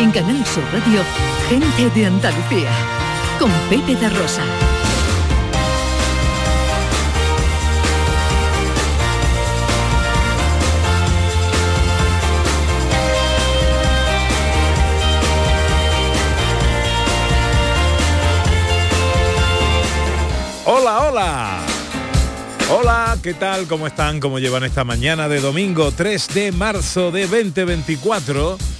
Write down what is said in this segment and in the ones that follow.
En Canal Sur Radio, gente de Andalucía, con Pepe de Rosa. Hola, hola. Hola, ¿qué tal? ¿Cómo están? ¿Cómo llevan esta mañana de domingo 3 de marzo de 2024?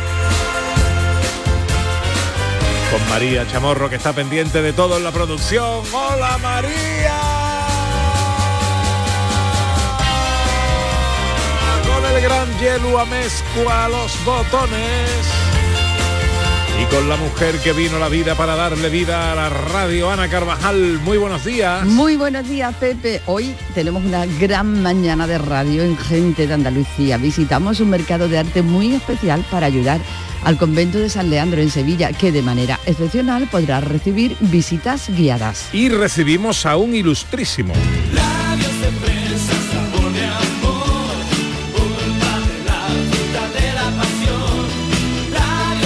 Con María Chamorro que está pendiente de todo en la producción. ¡Hola María! Con el gran hielo a mezcua los botones y con la mujer que vino a la vida para darle vida a la radio, Ana Carvajal. Muy buenos días. Muy buenos días, Pepe. Hoy tenemos una gran mañana de radio en Gente de Andalucía. Visitamos un mercado de arte muy especial para ayudar al convento de San Leandro en Sevilla, que de manera excepcional podrá recibir visitas guiadas. Y recibimos a un ilustrísimo.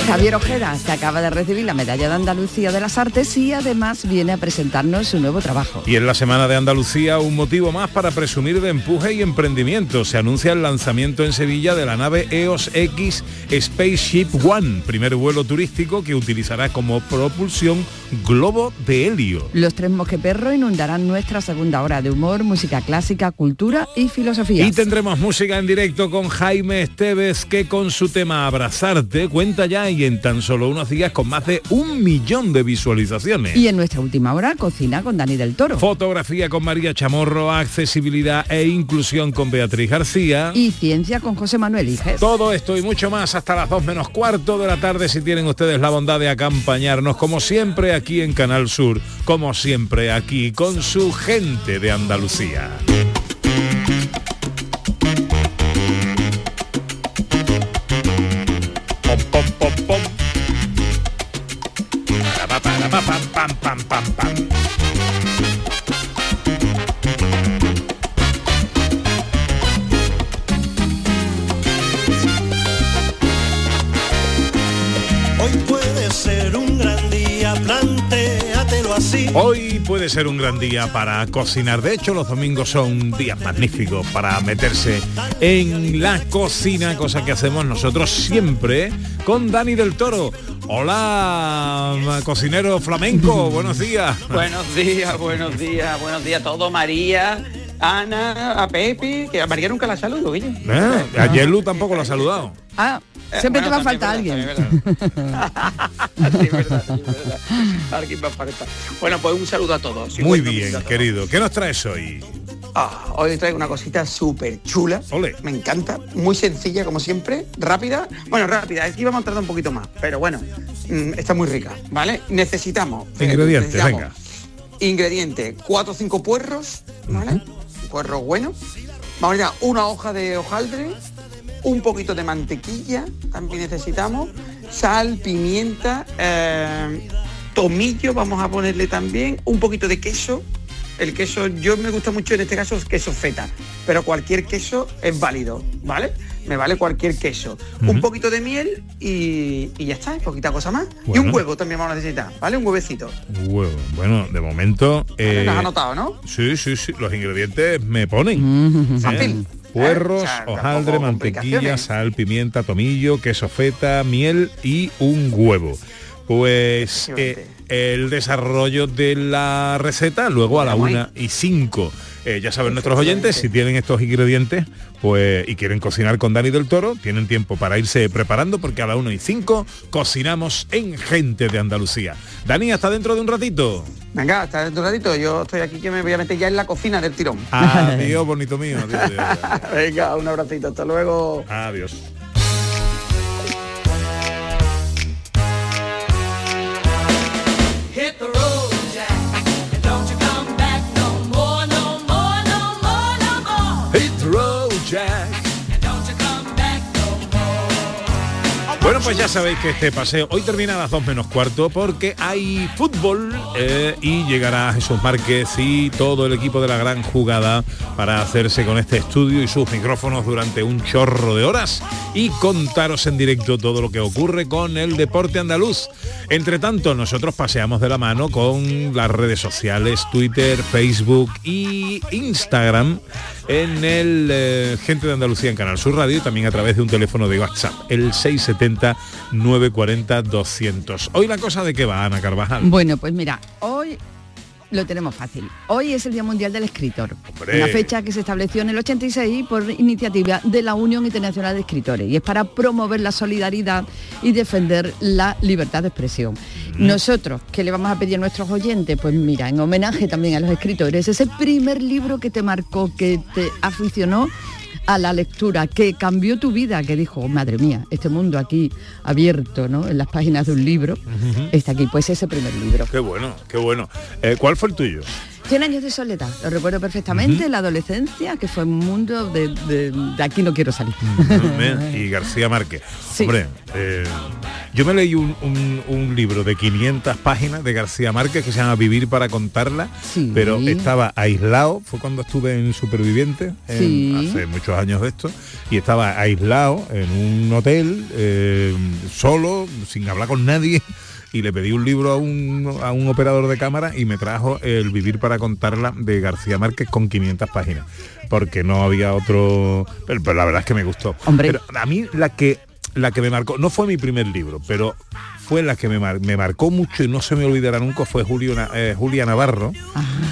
Javier Ojeda se acaba de recibir la medalla de Andalucía de las Artes y además viene a presentarnos su nuevo trabajo. Y en la Semana de Andalucía un motivo más para presumir de empuje y emprendimiento. Se anuncia el lanzamiento en Sevilla de la nave EOS X Spaceship One, primer vuelo turístico que utilizará como propulsión globo de helio. Los tres mosqueperros inundarán nuestra segunda hora de humor, música clásica, cultura y filosofía. Y tendremos música en directo con Jaime Esteves que con su tema Abrazarte cuenta ya y en tan solo unos días con más de un millón de visualizaciones. Y en nuestra última hora, cocina con Dani del Toro. Fotografía con María Chamorro, accesibilidad e inclusión con Beatriz García. Y ciencia con José Manuel Iges. Todo esto y mucho más hasta las 2 menos cuarto de la tarde si tienen ustedes la bondad de acompañarnos como siempre aquí en Canal Sur, como siempre aquí con su gente de Andalucía. Pam, pam, pam. Hoy puede ser un gran día, así. Hoy puede ser un gran día para cocinar. De hecho, los domingos son días magníficos para meterse en la cocina, cosa que hacemos nosotros siempre con Dani del Toro. Hola, cocinero flamenco, buenos días. Buenos días, buenos días, buenos días a todos, María, Ana, a Pepi, que a María nunca la saludo. ¿Eh? Ayer Lu tampoco lo ha saludado. Ah, siempre bueno, te va a faltar alguien. Alguien va a faltar. Bueno, pues un saludo a todos. Muy bien, todos. querido. ¿Qué nos traes hoy? Ah, hoy traigo una cosita súper chula. Ole. Me encanta. Muy sencilla, como siempre. Rápida. Bueno, rápida. Aquí vamos a tardar un poquito más. Pero bueno, mm, está muy rica. ¿Vale? Necesitamos. fíjate, Ingredientes, necesitamos venga. Ingredientes. Cuatro o cinco puerros. ¿Vale? Puerros buenos. Vamos a una hoja de hojaldre. Un poquito de mantequilla. También necesitamos. Sal, pimienta. eh, tomillo. Vamos a ponerle también. Un poquito de queso. El queso, yo me gusta mucho en este caso es queso feta, pero cualquier queso es válido, ¿vale? Me vale cualquier queso. Un poquito de miel y, y ya está, poquita cosa más. Y un huevo también vamos a necesitar, ¿vale? Un huevecito. Huevo. Bueno, de momento... Vale, eh, ¿Lo has anotado, no? sí, sí, sí. Los ingredientes me ponen. Fácil. Puerros, O sea, hojaldre, mantequilla, sal, pimienta, tomillo, queso feta, miel y un huevo. Pues eh, el desarrollo de la receta luego a la una y cinco. Eh, ya saben nuestros oyentes, si tienen estos ingredientes pues y quieren cocinar con Dani del Toro, tienen tiempo para irse preparando porque a la 1 y 5 cocinamos en Gente de Andalucía. Dani, hasta dentro de un ratito. Venga, hasta dentro de un ratito. Yo estoy aquí que me voy a meter ya en la cocina del tirón. Adiós, bonito mío. Adiós, adiós, adiós. Venga, un abracito. Hasta luego. Adiós. jazz. Bueno, pues ya sabéis que este paseo hoy termina a las 2 menos cuarto porque hay fútbol eh, y llegará Jesús Márquez y todo el equipo de la gran jugada para hacerse con este estudio y sus micrófonos durante un chorro de horas y contaros en directo todo lo que ocurre con el deporte andaluz. Entre tanto, nosotros paseamos de la mano con las redes sociales, Twitter, Facebook y Instagram en el eh, Gente de Andalucía en Canal Sur Radio y también a través de un teléfono de WhatsApp, el 670-940-200. Hoy la cosa de qué va, Ana Carvajal. Bueno, pues mira, hoy lo tenemos fácil. Hoy es el Día Mundial del Escritor, Hombre. una fecha que se estableció en el 86 por iniciativa de la Unión Internacional de Escritores y es para promover la solidaridad y defender la libertad de expresión. Nosotros, ¿qué le vamos a pedir a nuestros oyentes? Pues mira, en homenaje también a los escritores, ese primer libro que te marcó, que te aficionó a la lectura, que cambió tu vida, que dijo, "Oh, madre mía, este mundo aquí abierto, ¿no? En las páginas de un libro, está aquí. Pues ese primer libro. Qué bueno, qué bueno. Eh, ¿Cuál fue el tuyo? 100 años de soledad, lo recuerdo perfectamente, la adolescencia, que fue un mundo de, de- de aquí no quiero salir. y García Márquez. Sí. Hombre, eh, yo me leí un, un- un libro de 500 páginas de García Márquez que se llama Vivir para contarla, Sí. pero estaba aislado, fue cuando estuve en Superviviente, en- Sí. hace muchos años de esto, y estaba aislado en un hotel, eh, solo, sin hablar con nadie. Y le pedí un libro a un, a un operador de cámara y me trajo el Vivir para contarla de García Márquez con 500 páginas. Porque no había otro... Pero, pero la verdad es que me gustó. Hombre. Pero a mí la que la que me marcó, no fue mi primer libro, pero fue la que me, mar- me marcó mucho y no se me olvidará nunca, fue Julio, eh, Julia Navarro.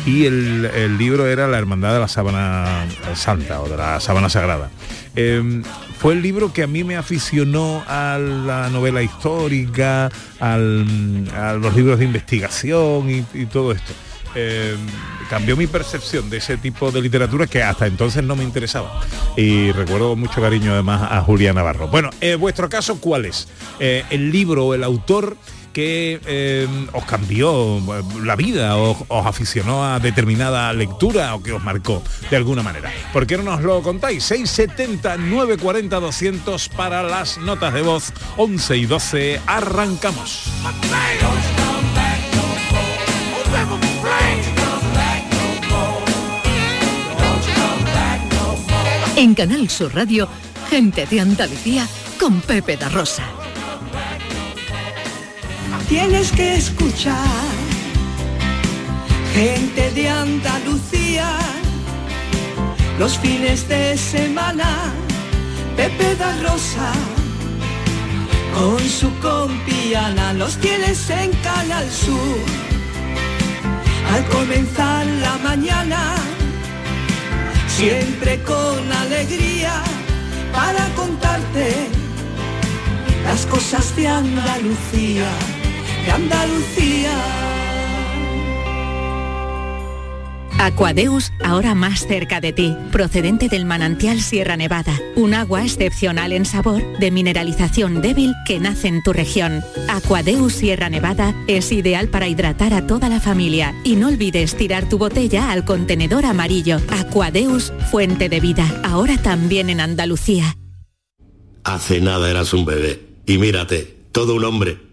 Y el, el libro era La Hermandad de la Sábana Santa o de la Sábana Sagrada. Eh, fue el libro que a mí me aficionó a la novela histórica, al- a los libros de investigación y, todo esto. Eh, cambió mi percepción de ese tipo de literatura que hasta entonces no me interesaba. Y recuerdo con mucho cariño además a Julia Navarro. Bueno, eh, vuestro caso, ¿cuál es? Eh, el libro o el autor que eh, os cambió eh, la vida, o os aficionó a determinada lectura o que os marcó de alguna manera. ¿Por qué no nos lo contáis? 670 940 200 para las notas de voz 11 y 12. Arrancamos. En Canal Sur Radio, Gente de Andalucía con Pepe da Rosa. Tienes que escuchar gente de Andalucía los fines de semana. Pepe da Rosa con su compiana los tienes en Canal Sur. Al comenzar la mañana, siempre con alegría para contarte las cosas de Andalucía, de Andalucía. Aquadeus, ahora más cerca de ti, procedente del manantial Sierra Nevada, un agua excepcional en sabor, de mineralización débil que nace en tu región. Aquadeus Sierra Nevada es ideal para hidratar a toda la familia y no olvides tirar tu botella al contenedor amarillo. Aquadeus, fuente de vida, ahora también en Andalucía. Hace nada eras un bebé. Y mírate, todo un hombre.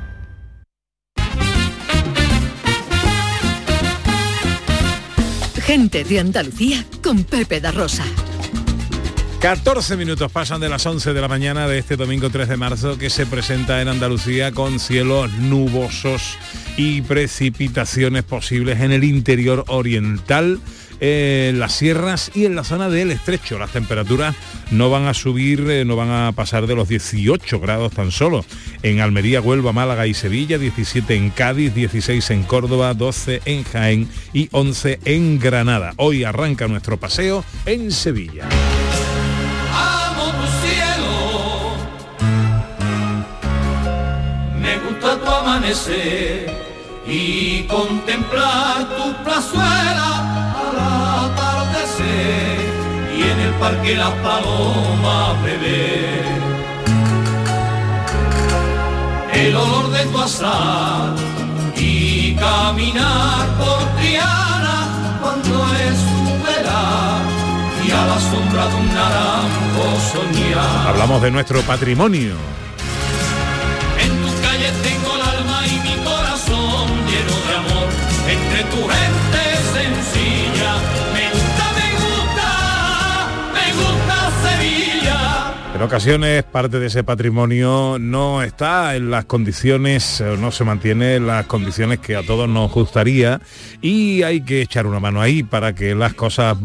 Gente de Andalucía con Pepe da Rosa. 14 minutos pasan de las 11 de la mañana de este domingo 3 de marzo que se presenta en Andalucía con cielos nubosos y precipitaciones posibles en el interior oriental, en las sierras y en la zona del estrecho. Las temperaturas no van a subir, eh, no van a pasar de los 18 grados tan solo. En Almería, Huelva, Málaga y Sevilla, 17 en Cádiz, 16 en Córdoba, 12 en Jaén y 11 en Granada. Hoy arranca nuestro paseo en Sevilla. Amo tu cielo, me gusta tu amanecer y contemplar tu plazuela parque las palomas beber. El olor de tu azar y caminar por Triana cuando es verano y a la sombra de un naranjo soñar. Hablamos de nuestro patrimonio. En tus calles tengo el alma y mi corazón lleno de amor. Entre tu gente sencilla, En ocasiones parte de ese patrimonio no está en las condiciones, o no se mantiene en las condiciones que a todos nos gustaría y hay que echar una mano ahí para que las cosas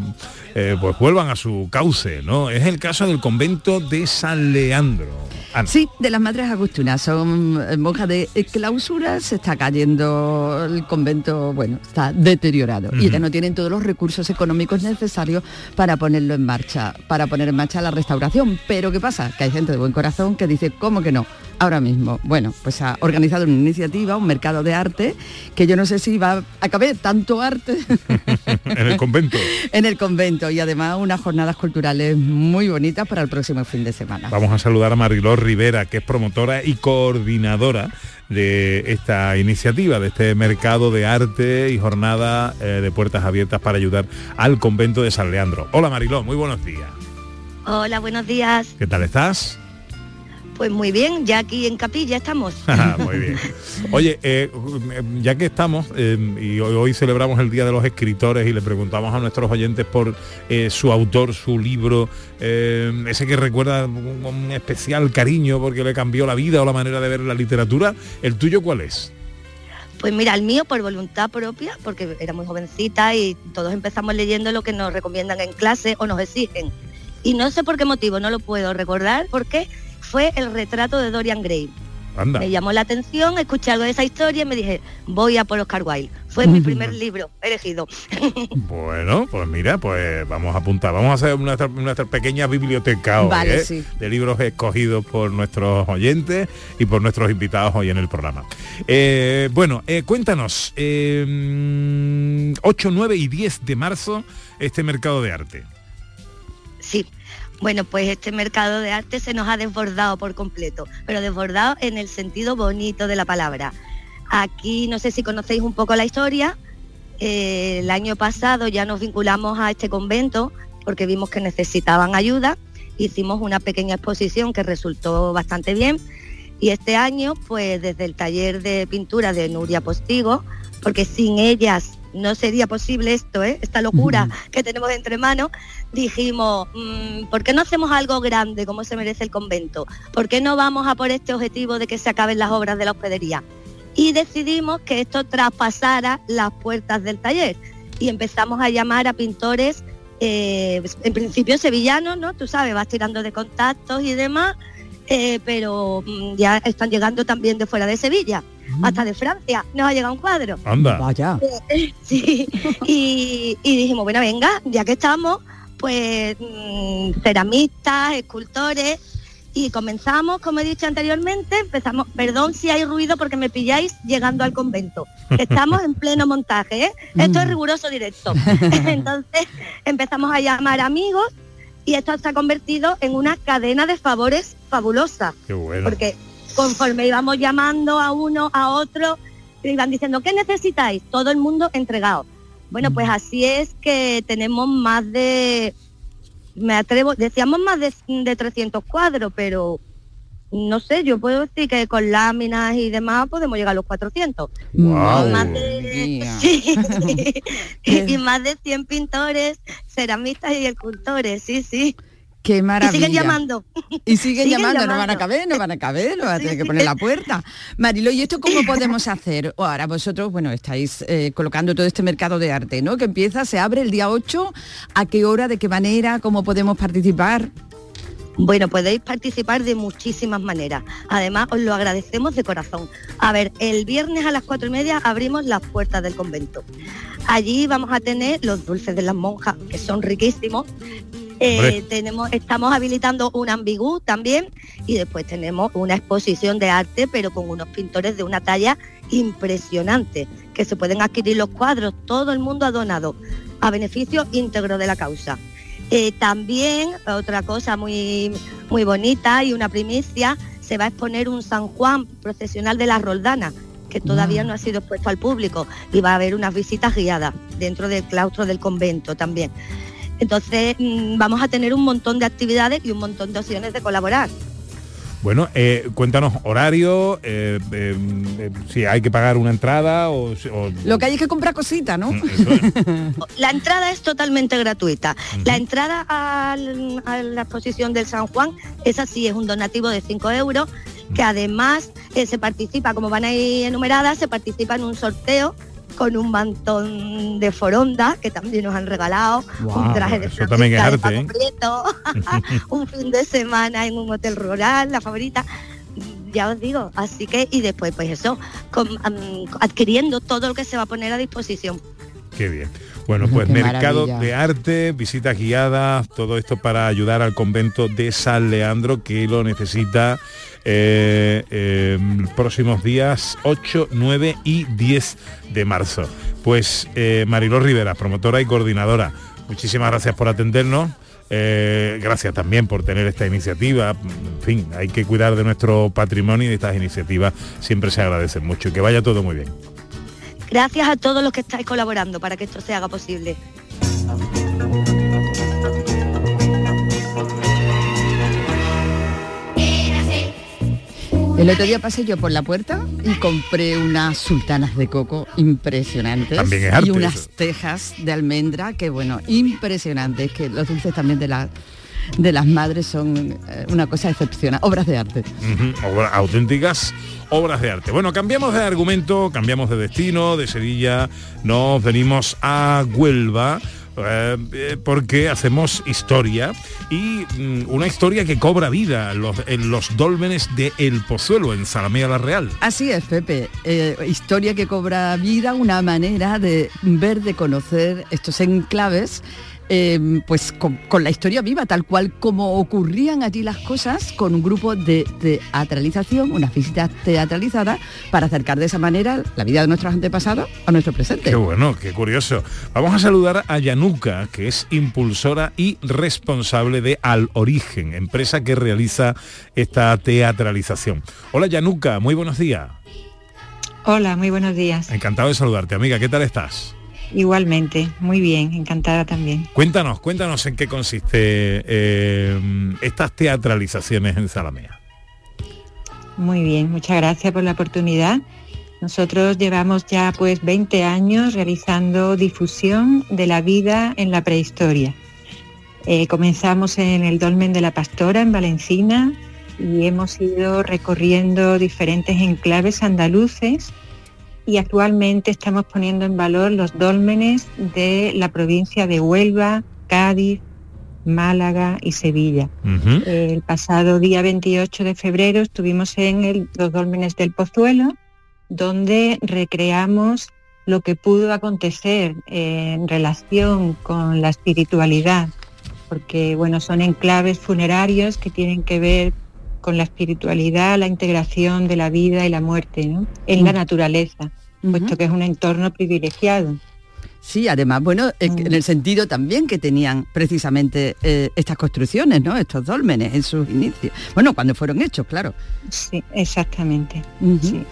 eh, pues vuelvan a su cauce, ¿no? Es el caso del convento de San Leandro. Ana. Sí, de las madres agustinas, son eh, monjas de clausura, se está cayendo el convento, bueno, está deteriorado y ya no tienen todos los recursos económicos necesarios para ponerlo en marcha, para poner en marcha la restauración. Pero ¿qué pasa? Que hay gente de buen corazón que dice, ¿cómo que no? Ahora mismo, bueno, pues ha organizado una iniciativa, un mercado de arte, que yo no sé si va a caber tanto arte en el convento. en el convento y además unas jornadas culturales muy bonitas para el próximo fin de semana. Vamos a saludar a Mariló Rivera, que es promotora y coordinadora de esta iniciativa, de este mercado de arte y jornada eh, de puertas abiertas para ayudar al convento de San Leandro. Hola Mariló, muy buenos días. Hola, buenos días. ¿Qué tal estás? Pues muy bien, ya aquí en Capilla estamos. Muy bien. Oye, eh, ya que estamos eh, y hoy, hoy celebramos el Día de los Escritores y le preguntamos a nuestros oyentes por eh, su autor, su libro, eh, ese que recuerda un, un especial cariño porque le cambió la vida o la manera de ver la literatura, ¿el tuyo cuál es? Pues mira, el mío por voluntad propia, porque era muy jovencita y todos empezamos leyendo lo que nos recomiendan en clase o nos exigen. Y no sé por qué motivo, no lo puedo recordar, porque fue el retrato de Dorian Gray. Anda. Me llamó la atención, escuché algo de esa historia y me dije, voy a por Oscar Wilde. Fue mi primer libro elegido. Bueno, pues mira, pues vamos a apuntar, vamos a hacer nuestra, nuestra pequeña biblioteca hoy, Vale, ¿eh? sí. de libros escogidos por nuestros oyentes y por nuestros invitados hoy en el programa. Eh, bueno, eh, cuéntanos, eh, 8, 9 y 10 de marzo, este mercado de arte. Bueno, pues este mercado de arte se nos ha desbordado por completo, pero desbordado en el sentido bonito de la palabra. Aquí no sé si conocéis un poco la historia. eh, el año pasado ya nos vinculamos a este convento porque vimos que necesitaban ayuda. Hicimos una pequeña exposición que resultó bastante bien. Y este año, pues desde el taller de pintura de Nuria Postigo, porque sin ellas no sería posible esto, ¿eh? esta locura que tenemos entre manos, dijimos, mm, ¿por qué no hacemos algo grande como se merece el convento? ¿Por qué no vamos a por este objetivo de que se acaben las obras de la hospedería? Y decidimos que esto traspasara las puertas del taller y empezamos a llamar a pintores, eh, en principio sevillanos, ¿no? Tú sabes, vas tirando de contactos y demás, eh, pero mm, ya están llegando también de fuera de Sevilla. Hasta de Francia nos ha llegado un cuadro. Anda. Vaya. Sí, y, y dijimos, bueno, venga, ya que estamos, pues mm, ceramistas, escultores, y comenzamos, como he dicho anteriormente, empezamos, perdón si hay ruido porque me pilláis llegando al convento. Estamos en pleno montaje, ¿eh? Esto es Mm. riguroso directo. Entonces empezamos a llamar amigos y esto se ha convertido en una cadena de favores fabulosa. Qué bueno. Porque conforme íbamos llamando a uno, a otro, iban diciendo, ¿qué necesitáis? Todo el mundo entregado. Bueno, pues así es que tenemos más de, me atrevo, decíamos más de, de 300 cuadros, pero no sé, yo puedo decir que con láminas y demás podemos llegar a los 400. Guau. Más de- sí. y, y más de 100 pintores, ceramistas y escultores, sí, sí. Qué maravilla. Y siguen llamando. Y siguen, Siguen llamando, no van a caber, no van a caber, no van a tener que poner la puerta. Marilo, ¿y esto cómo podemos hacer? Ahora vosotros, bueno, estáis eh, colocando todo este mercado de arte, ¿no? Que empieza, se abre el día 8, ¿a qué hora, de qué manera, cómo podemos participar? Bueno, podéis participar de muchísimas maneras. Además, os lo agradecemos de corazón. A ver, el viernes a las cuatro y media abrimos las puertas del convento. Allí vamos a tener los dulces de las monjas, que son riquísimos. Eh, tenemos, estamos habilitando un ambigú también y después tenemos una exposición de arte, pero con unos pintores de una talla impresionante, que se pueden adquirir los cuadros, todo el mundo ha donado a beneficio íntegro de la causa. Eh, también, otra cosa muy, muy bonita y una primicia, se va a exponer un San Juan procesional de la Roldana, que todavía no ha sido expuesto al público, y va a haber unas visitas guiadas dentro del claustro del convento también. Entonces mm, vamos a tener un montón de actividades y un montón de opciones de colaborar. Bueno, eh, cuéntanos horario, eh, eh, eh, si hay que pagar una entrada o... Lo que hay es que comprar cositas, ¿no? La entrada es totalmente gratuita. La entrada al- a la exposición del San Juan, esa sí es un donativo de 5 euros, que además eh, se participa, como van ahí enumeradas, se participa en un sorteo con un mantón de foronda que también nos han regalado, un traje de eso también es de ¿eh? Prieto, un fin de semana en un hotel rural, la favorita. Ya os digo, así que y después pues eso, con- adquiriendo todo lo que se va a poner a disposición. Qué bien. Bueno, pues Qué mercado maravilla. de arte, visitas guiadas, todo esto para ayudar al convento de San Leandro que lo necesita eh, eh, próximos días 8, 9 y 10 de marzo. Pues eh, Mariló Rivera, promotora y coordinadora, muchísimas gracias por atendernos. Eh, gracias también por tener esta iniciativa. En fin, hay que cuidar de nuestro patrimonio y de estas iniciativas siempre se agradecen mucho. Que vaya todo muy bien. Gracias a todos los que estáis colaborando para que esto se haga posible. El otro día pasé yo por la puerta y compré unas sultanas de coco impresionantes También es arte y unas eso. tejas de almendra que bueno, impresionantes, que los dulces también de las de las madres son eh, una cosa excepcional, obras de arte. Obra- auténticas obras de arte. Bueno, cambiamos de argumento, cambiamos de destino, de Sevilla, nos venimos a Huelva. Eh, eh, porque hacemos historia y mm, una historia que cobra vida en los dólmenes de El Pozuelo, en Zalamea la Real. Así es, Pepe. Eh, historia que cobra vida, una manera de ver, de conocer estos enclaves, eh, pues con, con la historia viva, tal cual como ocurrían allí las cosas, con un grupo de teatralización, unas visitas teatralizadas, para acercar de esa manera la vida de nuestros antepasados a nuestro presente. Qué bueno, qué curioso. Vamos a saludar a Yanuka, que es impulsora y responsable de Al Origen, empresa que realiza esta teatralización. Hola Yanuka, muy buenos días. Hola, muy buenos días. Encantado de saludarte, amiga. ¿Qué tal estás? Igualmente, muy bien, encantada también. Cuéntanos, cuéntanos en qué consiste eh, estas teatralizaciones en Zalamea. Muy bien, muchas gracias por la oportunidad. Nosotros llevamos ya pues 20 años realizando difusión de la vida en la prehistoria. Eh, comenzamos en el Dolmen de la Pastora, en Valencina, y hemos ido recorriendo diferentes enclaves andaluces y actualmente estamos poniendo en valor los dólmenes de la provincia de Huelva, Cádiz, Málaga y Sevilla. El pasado día 28 de febrero estuvimos en el- los dólmenes del Pozuelo donde recreamos lo que pudo acontecer en relación con la espiritualidad, porque bueno, son enclaves funerarios que tienen que ver con la espiritualidad, la integración de la vida y la muerte ¿no? en la naturaleza, puesto que es un entorno privilegiado. Sí, además, bueno, eh, en el sentido también que tenían precisamente eh, estas construcciones, ¿no? Estos dólmenes en sus inicios. Bueno, cuando fueron hechos, claro. Sí, exactamente. sí.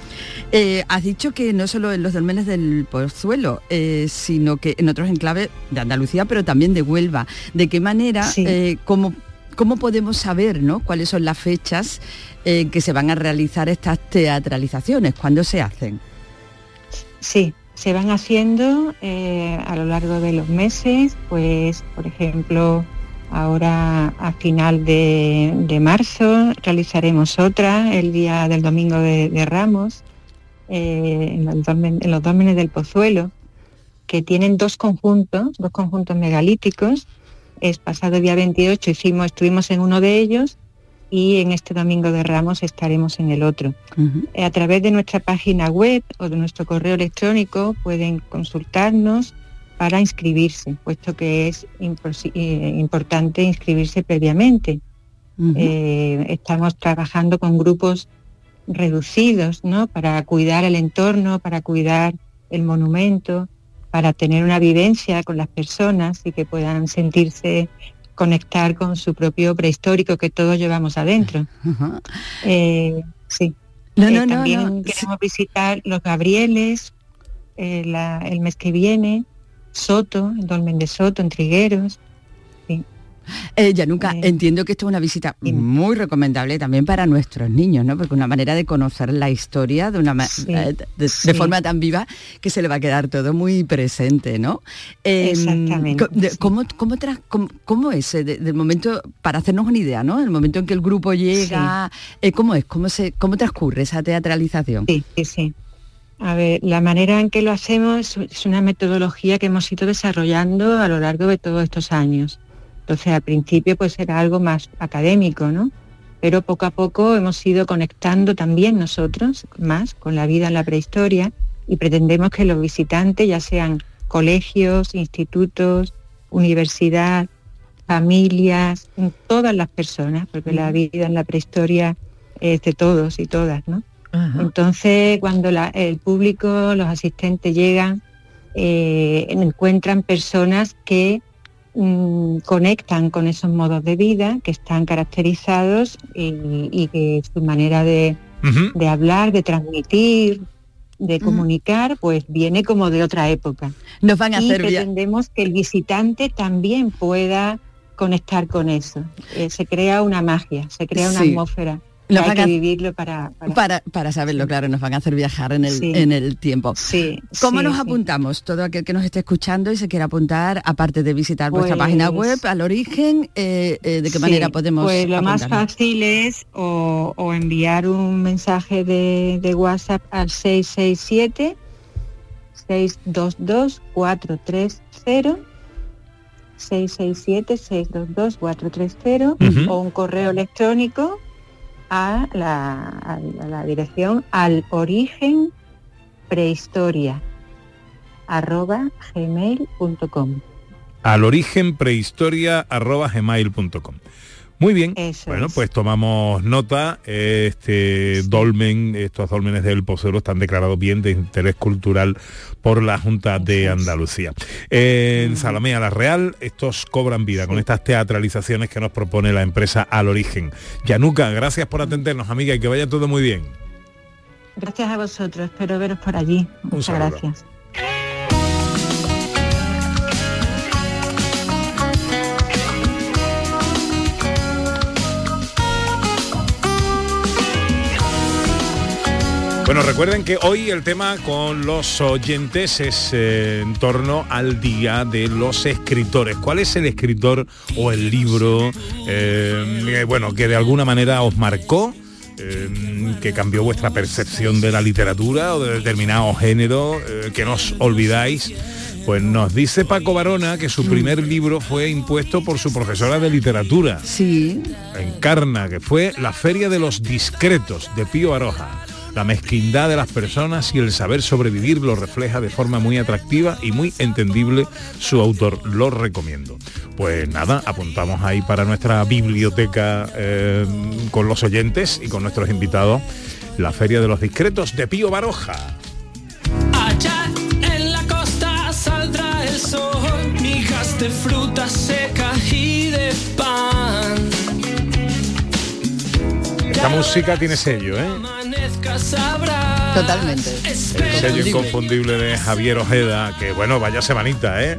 Eh, has dicho que no solo en los dólmenes del Pozuelo, sino que en otros enclaves de Andalucía, pero también de Huelva. ¿De qué manera, cómo, cómo podemos saber, ¿no? Cuáles son las fechas en que se van a realizar estas teatralizaciones? ¿Cuándo se hacen? Sí, se van haciendo eh, a lo largo de los meses, pues por ejemplo ahora a final de, marzo realizaremos otra el día del domingo de, Ramos eh, en, los dólmenes, del Pozuelo, que tienen dos conjuntos, dos conjuntos megalíticos. Es pasado día 28 hicimos, estuvimos en uno de ellos y en este domingo de Ramos estaremos en el otro. A través de nuestra página web o de nuestro correo electrónico pueden consultarnos para inscribirse, puesto que es eh, importante inscribirse previamente. Eh, estamos trabajando con grupos reducidos, ¿no? Para cuidar el entorno, para cuidar el monumento, para tener una vivencia con las personas y que puedan sentirse conectar con su propio prehistórico que todos llevamos adentro. Eh, sí. No, eh, no, también queremos visitar los Gabrieles eh, el mes que viene, Soto, el Dolmen de Soto, en Trigueros. Eh, ya nunca entiendo que esto es una visita muy recomendable también para nuestros niños, ¿no? Porque una manera de conocer la historia de una eh, de, forma tan viva que se le va a quedar todo muy presente, ¿no? Em, Exactamente. ¿cómo, cómo, es eh, del momento, para hacernos una idea, ¿no? El momento en que el grupo llega, ¿cómo es? ¿Cómo, se, ¿Cómo transcurre esa teatralización? Sí, sí, sí. A ver, la manera en que lo hacemos es una metodología que hemos ido desarrollando a lo largo de todos estos años. Entonces al principio pues era algo más académico, ¿no? Pero poco a poco hemos ido conectando también nosotros más con la vida en la prehistoria y pretendemos que los visitantes, ya sean colegios, institutos, universidad, familias, todas las personas, porque la vida en la prehistoria es de todos y todas, ¿no? Entonces, cuando el público, los asistentes llegan, eh, encuentran personas que Mm, conectan con esos modos de vida que están caracterizados y, que su manera de, hablar, de transmitir, de comunicar, pues viene como de otra época. Nos van a y hacer pretendemos que el visitante también pueda conectar con eso. Eh, se crea una magia, se crea una atmósfera hay que vivirlo para para... saberlo, claro, nos van a hacer viajar en el, en el tiempo. Sí, ¿Cómo nos apuntamos? Todo aquel que nos esté escuchando y se quiera apuntar, aparte de visitar vuestra página pues web, al origen, eh, eh, ¿de qué manera podemos Pues lo más fácil es o, enviar un mensaje de, de WhatsApp al 667 622 430 667 622 430 o un correo electrónico a la, dirección al origen prehistoria arroba gmail.com al origen prehistoria arroba gmail.com muy bien, bueno, pues tomamos nota. Este dolmen, estos dolmenes del Pozuelo están declarados bien de interés cultural por la Junta de Andalucía. En Salamea la Real, estos cobran vida con estas teatralizaciones que nos propone la empresa Al Origen. Yanuca, gracias por atendernos, amiga, y que vaya todo muy bien. Gracias a vosotros, espero veros por allí. Muchas gracias. Bueno, recuerden que hoy el tema con los oyentes es eh, en torno al Día de los Escritores. ¿Cuál es el escritor o el libro, eh, bueno, que de alguna manera os marcó? Eh, que cambió vuestra percepción de la literatura o de determinado género, que no os olvidáis. Pues nos dice Paco Barona que su primer libro fue impuesto por su profesora de literatura. Sí. Encarna, que fue La Feria de los Discretos de Pío Aroja. La mezquindad de las personas y el saber sobrevivir lo refleja de forma muy atractiva y muy entendible su autor. Lo recomiendo. Pues nada, apuntamos ahí para nuestra biblioteca eh, con los oyentes y con nuestros invitados la Feria de los Discretos de Pío Baroja. Allá en la costa saldrá el sol, migas de fruta seca y de pan. Esta música tiene sello, ¿eh? Totalmente. El sello inconfundible de Javier Ojeda, que bueno, vaya semanita, ¿eh?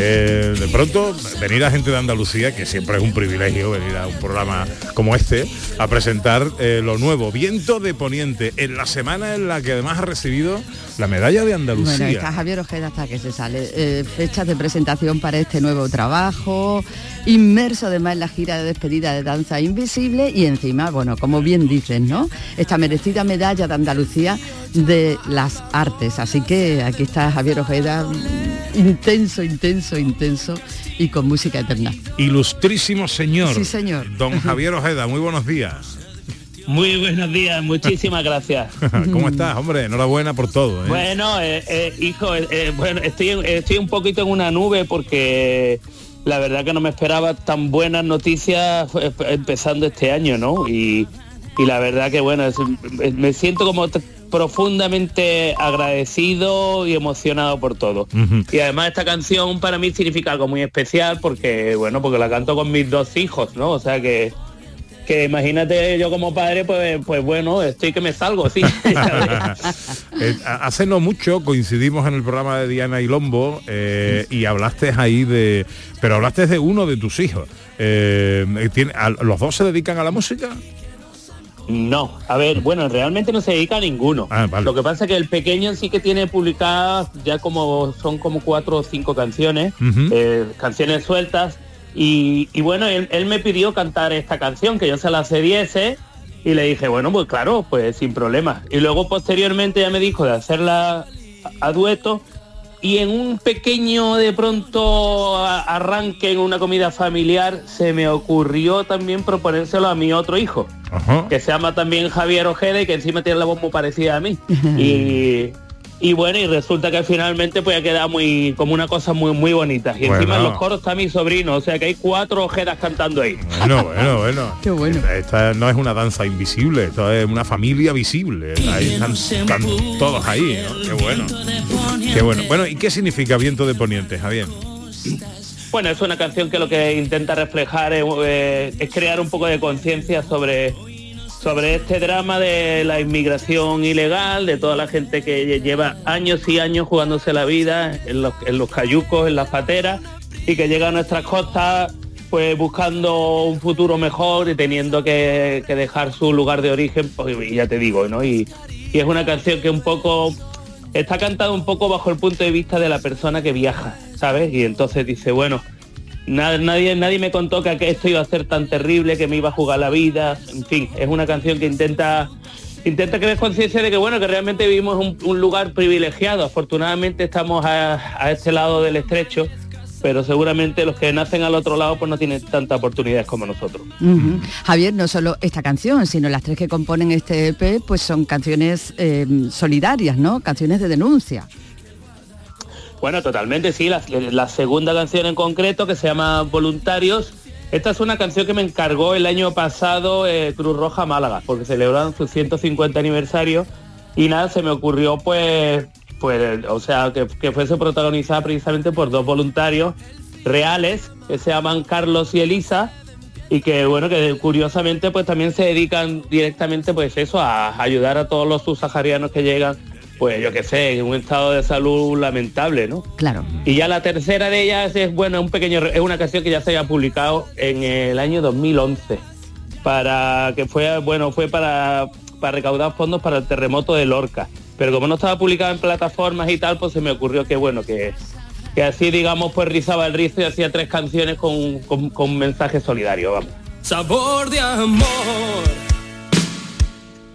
Eh, de pronto venir a gente de Andalucía, que siempre es un privilegio venir a un programa como este, a presentar eh, lo nuevo, Viento de Poniente, en la semana en la que además ha recibido la medalla de Andalucía. Bueno, está Javier Ojeda hasta que se sale. Eh, fechas de presentación para este nuevo trabajo, inmerso además en la gira de despedida de Danza Invisible y encima, bueno, como bien dices, ¿no? Esta merecida medalla de Andalucía de las artes. Así que aquí está Javier Ojeda, intenso, intenso, intenso y con música eterna. Ilustrísimo señor. Sí, señor. Don Javier Ojeda, muy buenos días. Muy buenos días, muchísimas gracias. ¿Cómo estás, hombre? Enhorabuena por todo. ¿eh? Bueno, eh, eh, hijo, eh, eh, bueno, estoy, estoy un poquito en una nube porque la verdad que no me esperaba tan buenas noticias empezando este año, ¿no? Y, y la verdad que bueno, es- me siento como profundamente agradecido y emocionado por todo. Y además esta canción para mí significa algo muy especial porque, bueno, porque la canto con mis dos hijos, ¿no? O sea que, que imagínate yo como padre, pues, pues bueno, estoy que me salgo, sí. Eh, hace no mucho coincidimos en el programa de Diana y Lombo eh, y hablaste ahí de... Pero hablaste de uno de tus hijos. Eh, tiene- a- ¿Los dos se dedican a la música? No, a ver, bueno, realmente no se dedica a ninguno. Ah, Lo que pasa es que el pequeño sí que tiene publicadas ya como son como cuatro o cinco canciones, eh, canciones sueltas. Y, y bueno, él, él me pidió cantar esta canción, que yo se la cediese, y le dije, bueno, pues claro, pues sin problema. Y luego posteriormente ya me dijo de hacerla a, a dueto, y en un pequeño de pronto arranque en una comida familiar se me ocurrió también proponérselo a mi otro hijo que se llama también Javier Ojeda y que encima tiene la voz muy parecida a mí. y, y bueno, y resulta que finalmente pues ha quedado muy como una cosa muy muy bonita. Y encima en los coros está mi sobrino, o sea que hay cuatro Ojedas cantando ahí. Bueno, bueno, bueno. Qué bueno. Esta, esta no es una danza invisible, esto es una familia visible. Ahí están, están todos ahí, ¿no? Qué bueno. Qué bueno. Bueno, ¿y qué significa viento de poniente, Javier? Bueno, es una canción que lo que intenta reflejar es, eh, es crear un poco de conciencia sobre, sobre este drama de la inmigración ilegal, de toda la gente que lleva años y años jugándose la vida en los, cayucos, en las pateras, y que llega a nuestras costas pues buscando un futuro mejor y teniendo que, dejar su lugar de origen, pues, ya te digo, ¿no? Y, y es una canción que un poco está cantada un poco bajo el punto de vista de la persona que viaja, ¿sabes? Y entonces dice, bueno, nadie, nadie me contó que esto iba a ser tan terrible, que me iba a jugar la vida, en fin, es una canción que intenta intenta crear conciencia de que bueno, que realmente vivimos un, lugar privilegiado, afortunadamente estamos a, a este lado del estrecho, pero seguramente los que nacen al otro lado pues no tienen tantas oportunidades como nosotros. Javier, no solo esta canción, sino las tres que componen este EP, pues son canciones eh, solidarias, ¿no? Canciones de denuncia. Bueno, totalmente, sí. La, segunda canción en concreto, que se llama Voluntarios, esta es una canción que me encargó el año pasado eh, Cruz Roja Málaga, porque celebraron su 150 aniversario y nada, se me ocurrió pues, pues o sea, que, que fuese protagonizada precisamente por dos voluntarios reales, que se llaman Carlos y Elisa, y que bueno, que curiosamente pues también se dedican directamente pues eso, a ayudar a todos los subsaharianos que llegan, pues yo qué sé, en un estado de salud lamentable, ¿no? Claro. Y ya la tercera de ellas es bueno, un pequeño es una canción que ya se había publicado en el año 2011 para que fue bueno, fue para para recaudar fondos para el terremoto de Lorca. Pero como no estaba publicada en plataformas y tal, pues se me ocurrió que bueno, que que así digamos pues rizaba el rizo y hacía tres canciones con, con, con un mensaje solidario, vamos. Sabor de amor,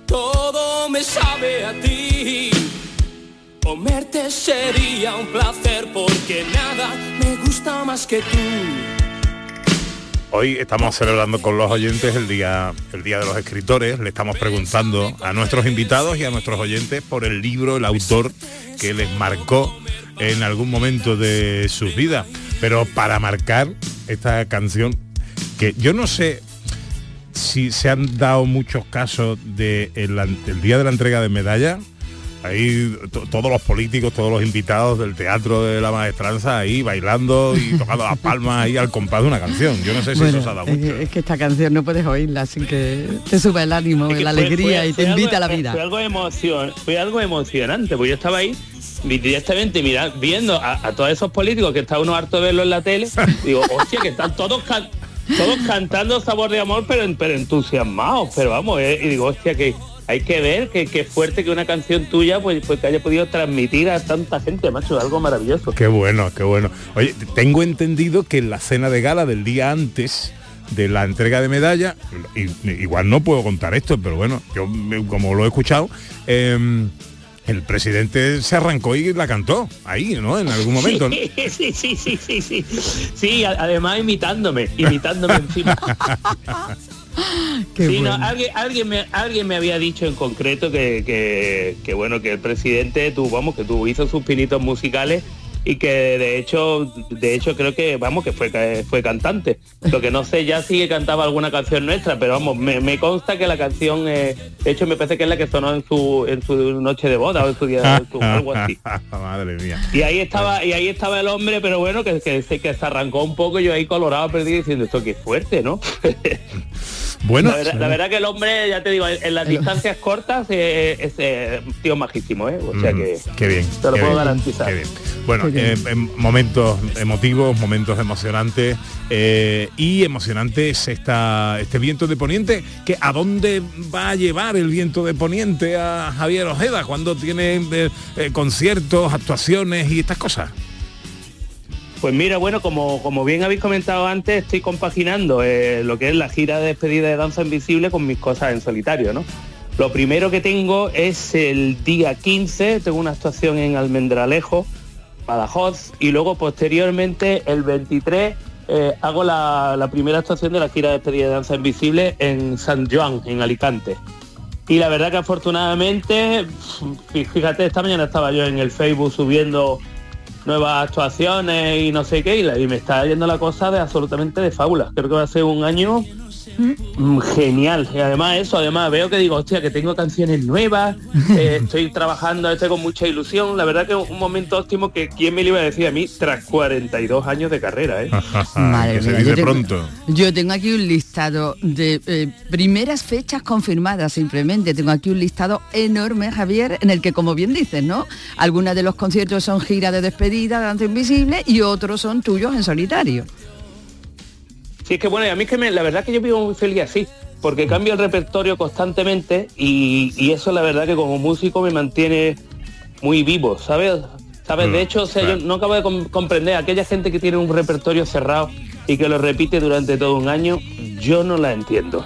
todo me sabe a ti. Comerte sería un placer porque nada me gusta más que tú. Hoy estamos celebrando con los oyentes el día, el día de los escritores. Le estamos preguntando a nuestros invitados y a nuestros oyentes por el libro, el autor que les marcó en algún momento de sus vidas. Pero para marcar esta canción, que yo no sé si se han dado muchos casos de el, el día de la entrega de medalla ahí to- todos los políticos, todos los invitados del teatro de la maestranza ahí bailando y tocando las palmas ahí al compás de una canción. Yo no sé si Bueno, eso se ha dado es, mucho. que, es que esta canción no puedes oírla sin que te suba el ánimo, Es que la fue- alegría fue- y te invita algo- a la vida. Fue algo, emocion, fue algo emocionante, porque yo estaba ahí directamente mira, viendo a, a todos esos políticos que está uno harto de verlo en la tele, digo, hostia, que están todos can- todos cantando sabor de amor, pero, pero entusiasmados, pero vamos, eh, y digo, hostia, que hay que ver que, que fuerte que una canción tuya pues, pues que haya podido transmitir a tanta gente, macho, algo maravilloso. Qué bueno, qué bueno. Oye, tengo entendido que en la cena de gala del día antes de la entrega de medalla, y- igual no puedo contar esto, pero bueno, yo como lo he escuchado, em, el presidente se arrancó y la cantó ahí, ¿no? En algún momento. ¿no? Sí, sí, sí, sí, sí. Sí, además imitándome, imitándome encima. Qué Sí, no, alguien, alguien, me, alguien me había dicho en concreto que, que, que, bueno, que el presidente tuvo, vamos, que tuvo, hizo sus pinitos musicales y que de hecho, de hecho creo que, vamos, que fue, fue cantante. Lo que no sé ya si que cantaba alguna canción nuestra, pero vamos, me, me consta que la canción, eh, de hecho me parece que es la que sonó en su, en su noche de boda o en su día, su- algo así. Madre mía. Y ahí estaba, y ahí estaba el hombre, pero bueno, que, que, se, que se arrancó un poco, yo ahí colorado perdido diciendo esto que fuerte, ¿no? Bueno, la verdad, la verdad que el hombre, ya te digo, en, las distancias cortas eh, es eh, un tío majísimo, ¿eh? O sea Mm, que qué bien. te lo puedo bien, garantizar. qué bien. Bueno, eh, em, momentos emotivos, momentos emocionantes eh, y emocionantes esta, este viento de poniente, que a dónde va a llevar el viento de poniente a Javier Ojeda cuando tiene eh, eh, conciertos, actuaciones y estas cosas. Pues mira, bueno, como, como bien habéis comentado antes, estoy compaginando eh, lo que es la gira de despedida de Danza Invisible con mis cosas en solitario, ¿no? Lo primero que tengo es el día 15, tengo una actuación en Almendralejo, Badajoz, y luego posteriormente el 23 eh, hago la, la primera actuación de la gira de despedida de Danza Invisible en San Joan, en Alicante. Y la verdad que afortunadamente, fí- fíjate, esta mañana estaba yo en el Facebook subiendo nuevas actuaciones y no sé qué, y, me está yendo la cosa de absolutamente de fábula. Creo que va a ser un año mm, genial. Y además eso, además veo que digo, hostia, que tengo canciones nuevas, eh, estoy trabajando estoy con mucha ilusión. La verdad que un momento óptimo que quién me lo iba a decir a mí tras 42 años de carrera, ¿eh? Madre que se mía, dice yo tengo- pronto. Yo tengo aquí un listado de eh, primeras fechas confirmadas simplemente. Tengo aquí un listado enorme, Javier, en el que, como bien dices, ¿no? Algunas de los conciertos son gira de despedida, danza invisible, y otros son tuyos en solitario. Sí, es que bueno, y a mí es que me- la verdad que yo vivo muy feliz así, porque cambio el repertorio constantemente y, y eso la verdad que como músico me mantiene muy vivo, ¿sabes? ¿Sabes? Mm, De hecho, o sea, yo no acabo de com- comprender aquella gente que tiene un repertorio cerrado y que lo repite durante todo un año, yo no la entiendo.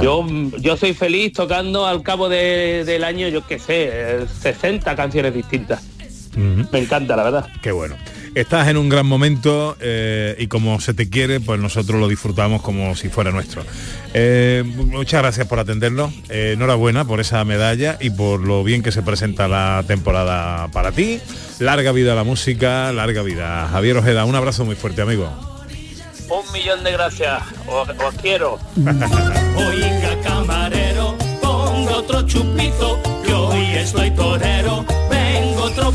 Yo, yo soy feliz tocando al cabo de- del año, yo qué sé, eh, 60 canciones distintas. Me encanta, la verdad. Qué bueno. Estás en un gran momento eh, y como se te quiere, pues nosotros lo disfrutamos como si fuera nuestro. Eh, muchas gracias por atendernos. Eh, enhorabuena por esa medalla y por lo bien que se presenta la temporada para ti. Larga vida a la música, larga vida. Javier Ojeda, un abrazo muy fuerte, amigo. Un millón de gracias, os, os quiero. Oiga camarero, ponga otro chupito, que hoy estoy torero,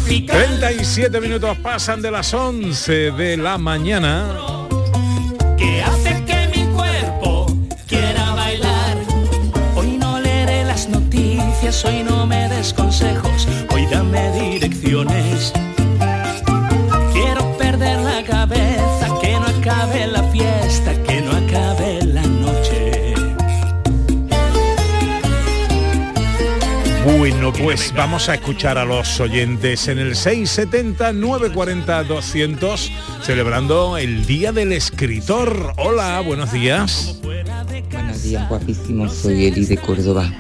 tropical. 37 minutos pasan de las 11 de la mañana. que hace que mi cuerpo quiera bailar. Hoy no leeré las noticias, hoy no me des consejos, hoy dame direcciones. Pues vamos a escuchar a los oyentes en el 670-940-200, celebrando el Día del Escritor. Hola, buenos días. Buenos días, guapísimos. Soy Eli de Córdoba.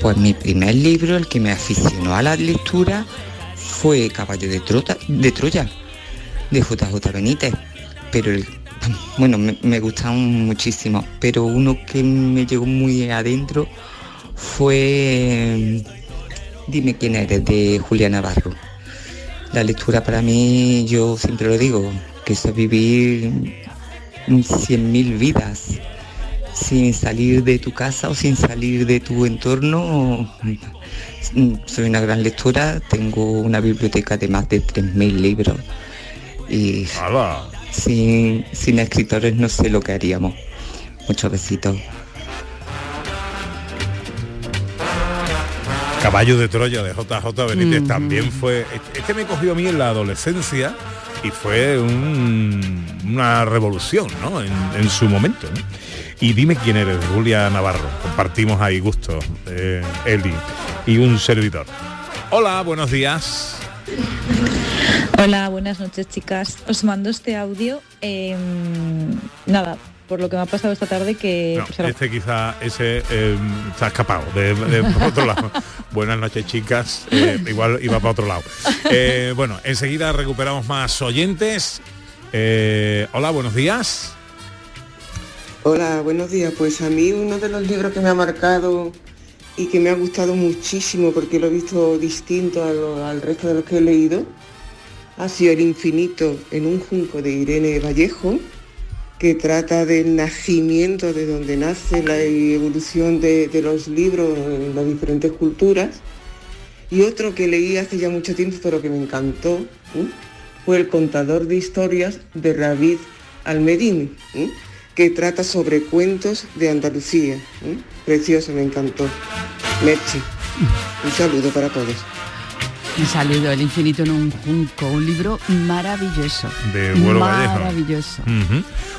Pues mi primer libro, el que me aficionó a la lectura, fue Caballo de, Trota- de Troya, de JJ Benítez. Pero el- bueno, me, me gustan muchísimo, pero uno que me llegó muy adentro fue Dime quién eres, de Julia Navarro. La lectura para mí, yo siempre lo digo, que es vivir cien mil vidas sin salir de tu casa o sin salir de tu entorno. Soy una gran lectora, tengo una biblioteca de más de 3.000 libros y sin, sin escritores no sé lo que haríamos. Muchos besitos. Caballo de Troya de JJ Benítez también fue. Es que me cogió a mí en la adolescencia y fue un- una revolución, ¿no? En, en su momento. ¿no? Y dime quién eres, Julia Navarro. Compartimos ahí gusto, eh, Eli y un servidor. Hola, buenos días. Hola, buenas noches chicas. Os mando este audio. eh, nada, por lo que me ha pasado esta tarde que... No, pues, este quizá ese eh, se ha escapado de, de por otro lado. Buenas noches, chicas. Eh, igual iba para otro lado. Eh, bueno, enseguida recuperamos más oyentes. Eh, hola, buenos días. Hola, buenos días. Pues a mí uno de los libros que me ha marcado y que me ha gustado muchísimo porque lo he visto distinto a lo- al resto de los que he leído ha sido El infinito en un junco de Irene Vallejo, que trata del nacimiento, de donde nace la evolución de, de los libros en las diferentes culturas. Y otro que leí hace ya mucho tiempo, pero que me encantó, fue El contador de historias de David Almedín, ¿eh? que trata sobre cuentos de Andalucía. Precioso, me encantó. Merchi, un saludo para todos. Un saludo, El infinito en un junco, un libro maravilloso. De Vuelo Vallejo. Maravilloso.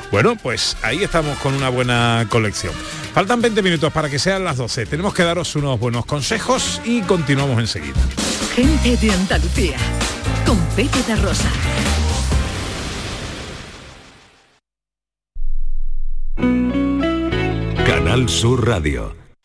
Bueno, pues ahí estamos con una buena colección. Faltan 20 minutos para que sean las 12. Tenemos que daros unos buenos consejos y continuamos enseguida. Gente de Andalucía. Con Pepe de Rosa. Canal Sur Radio.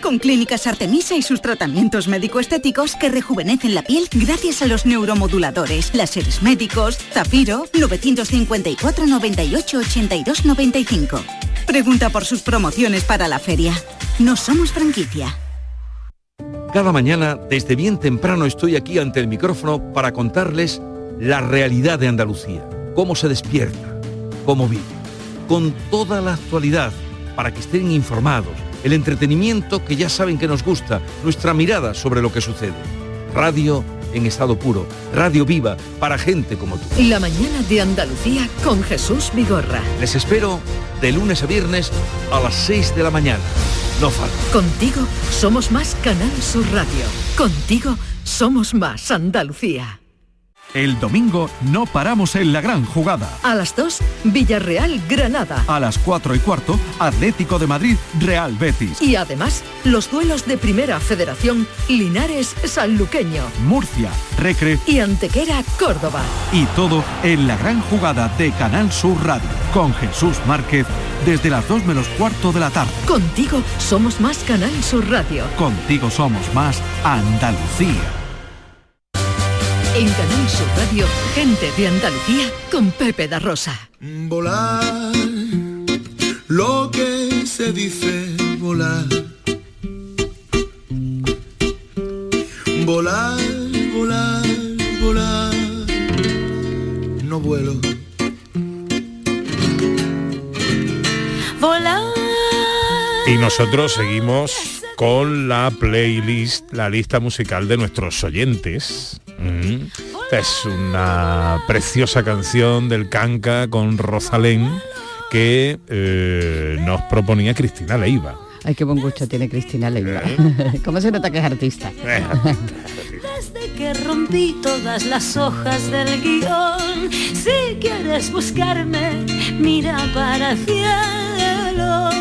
Con Clínicas Artemisa y sus tratamientos médico-estéticos que rejuvenecen la piel gracias a los neuromoduladores, láseres médicos, Zafiro 954 98 82 95. Pregunta por sus promociones para la feria. No somos franquicia. Cada mañana, desde bien temprano, estoy aquí ante el micrófono para contarles la realidad de Andalucía, cómo se despierta, cómo vive, con toda la actualidad, para que estén informados, el entretenimiento que ya saben que nos gusta, nuestra mirada sobre lo que sucede. Radio en estado puro, radio viva, para gente como tú. La mañana de Andalucía con Jesús Vigorra. Les espero de lunes a viernes a las 6 de la mañana. No falta. Contigo somos más Canal Sur Radio. Contigo somos más Andalucía. El domingo no paramos en la gran jugada. A las 2, Villarreal Granada. A las 4 y cuarto, Atlético de Madrid, Real Betis. Y además, los duelos de Primera Federación Linares Sanluqueño Murcia, Recre y Antequera Córdoba. y todo en la gran jugada de Canal Sur Radio. Con Jesús Márquez desde las 2 menos cuarto de la tarde. Contigo somos más Canal Sur Radio. Contigo somos más Andalucía. En Canal Sur Radio, gente de Andalucía con Pepe da Rosa. Volar, lo que se dice volar. Volar, volar, volar. No vuelo. Volar. Y nosotros seguimos con la playlist, la lista musical de nuestros oyentes. Mm. Esta es una preciosa canción del Canca con Rosalén que eh, nos proponía Cristina Leiva. Ay, qué buen gusto tiene Cristina Leiva. ¿Cómo se nota que es artista? Desde que rompí todas las hojas del guion, si quieres buscarme, mira para el cielo.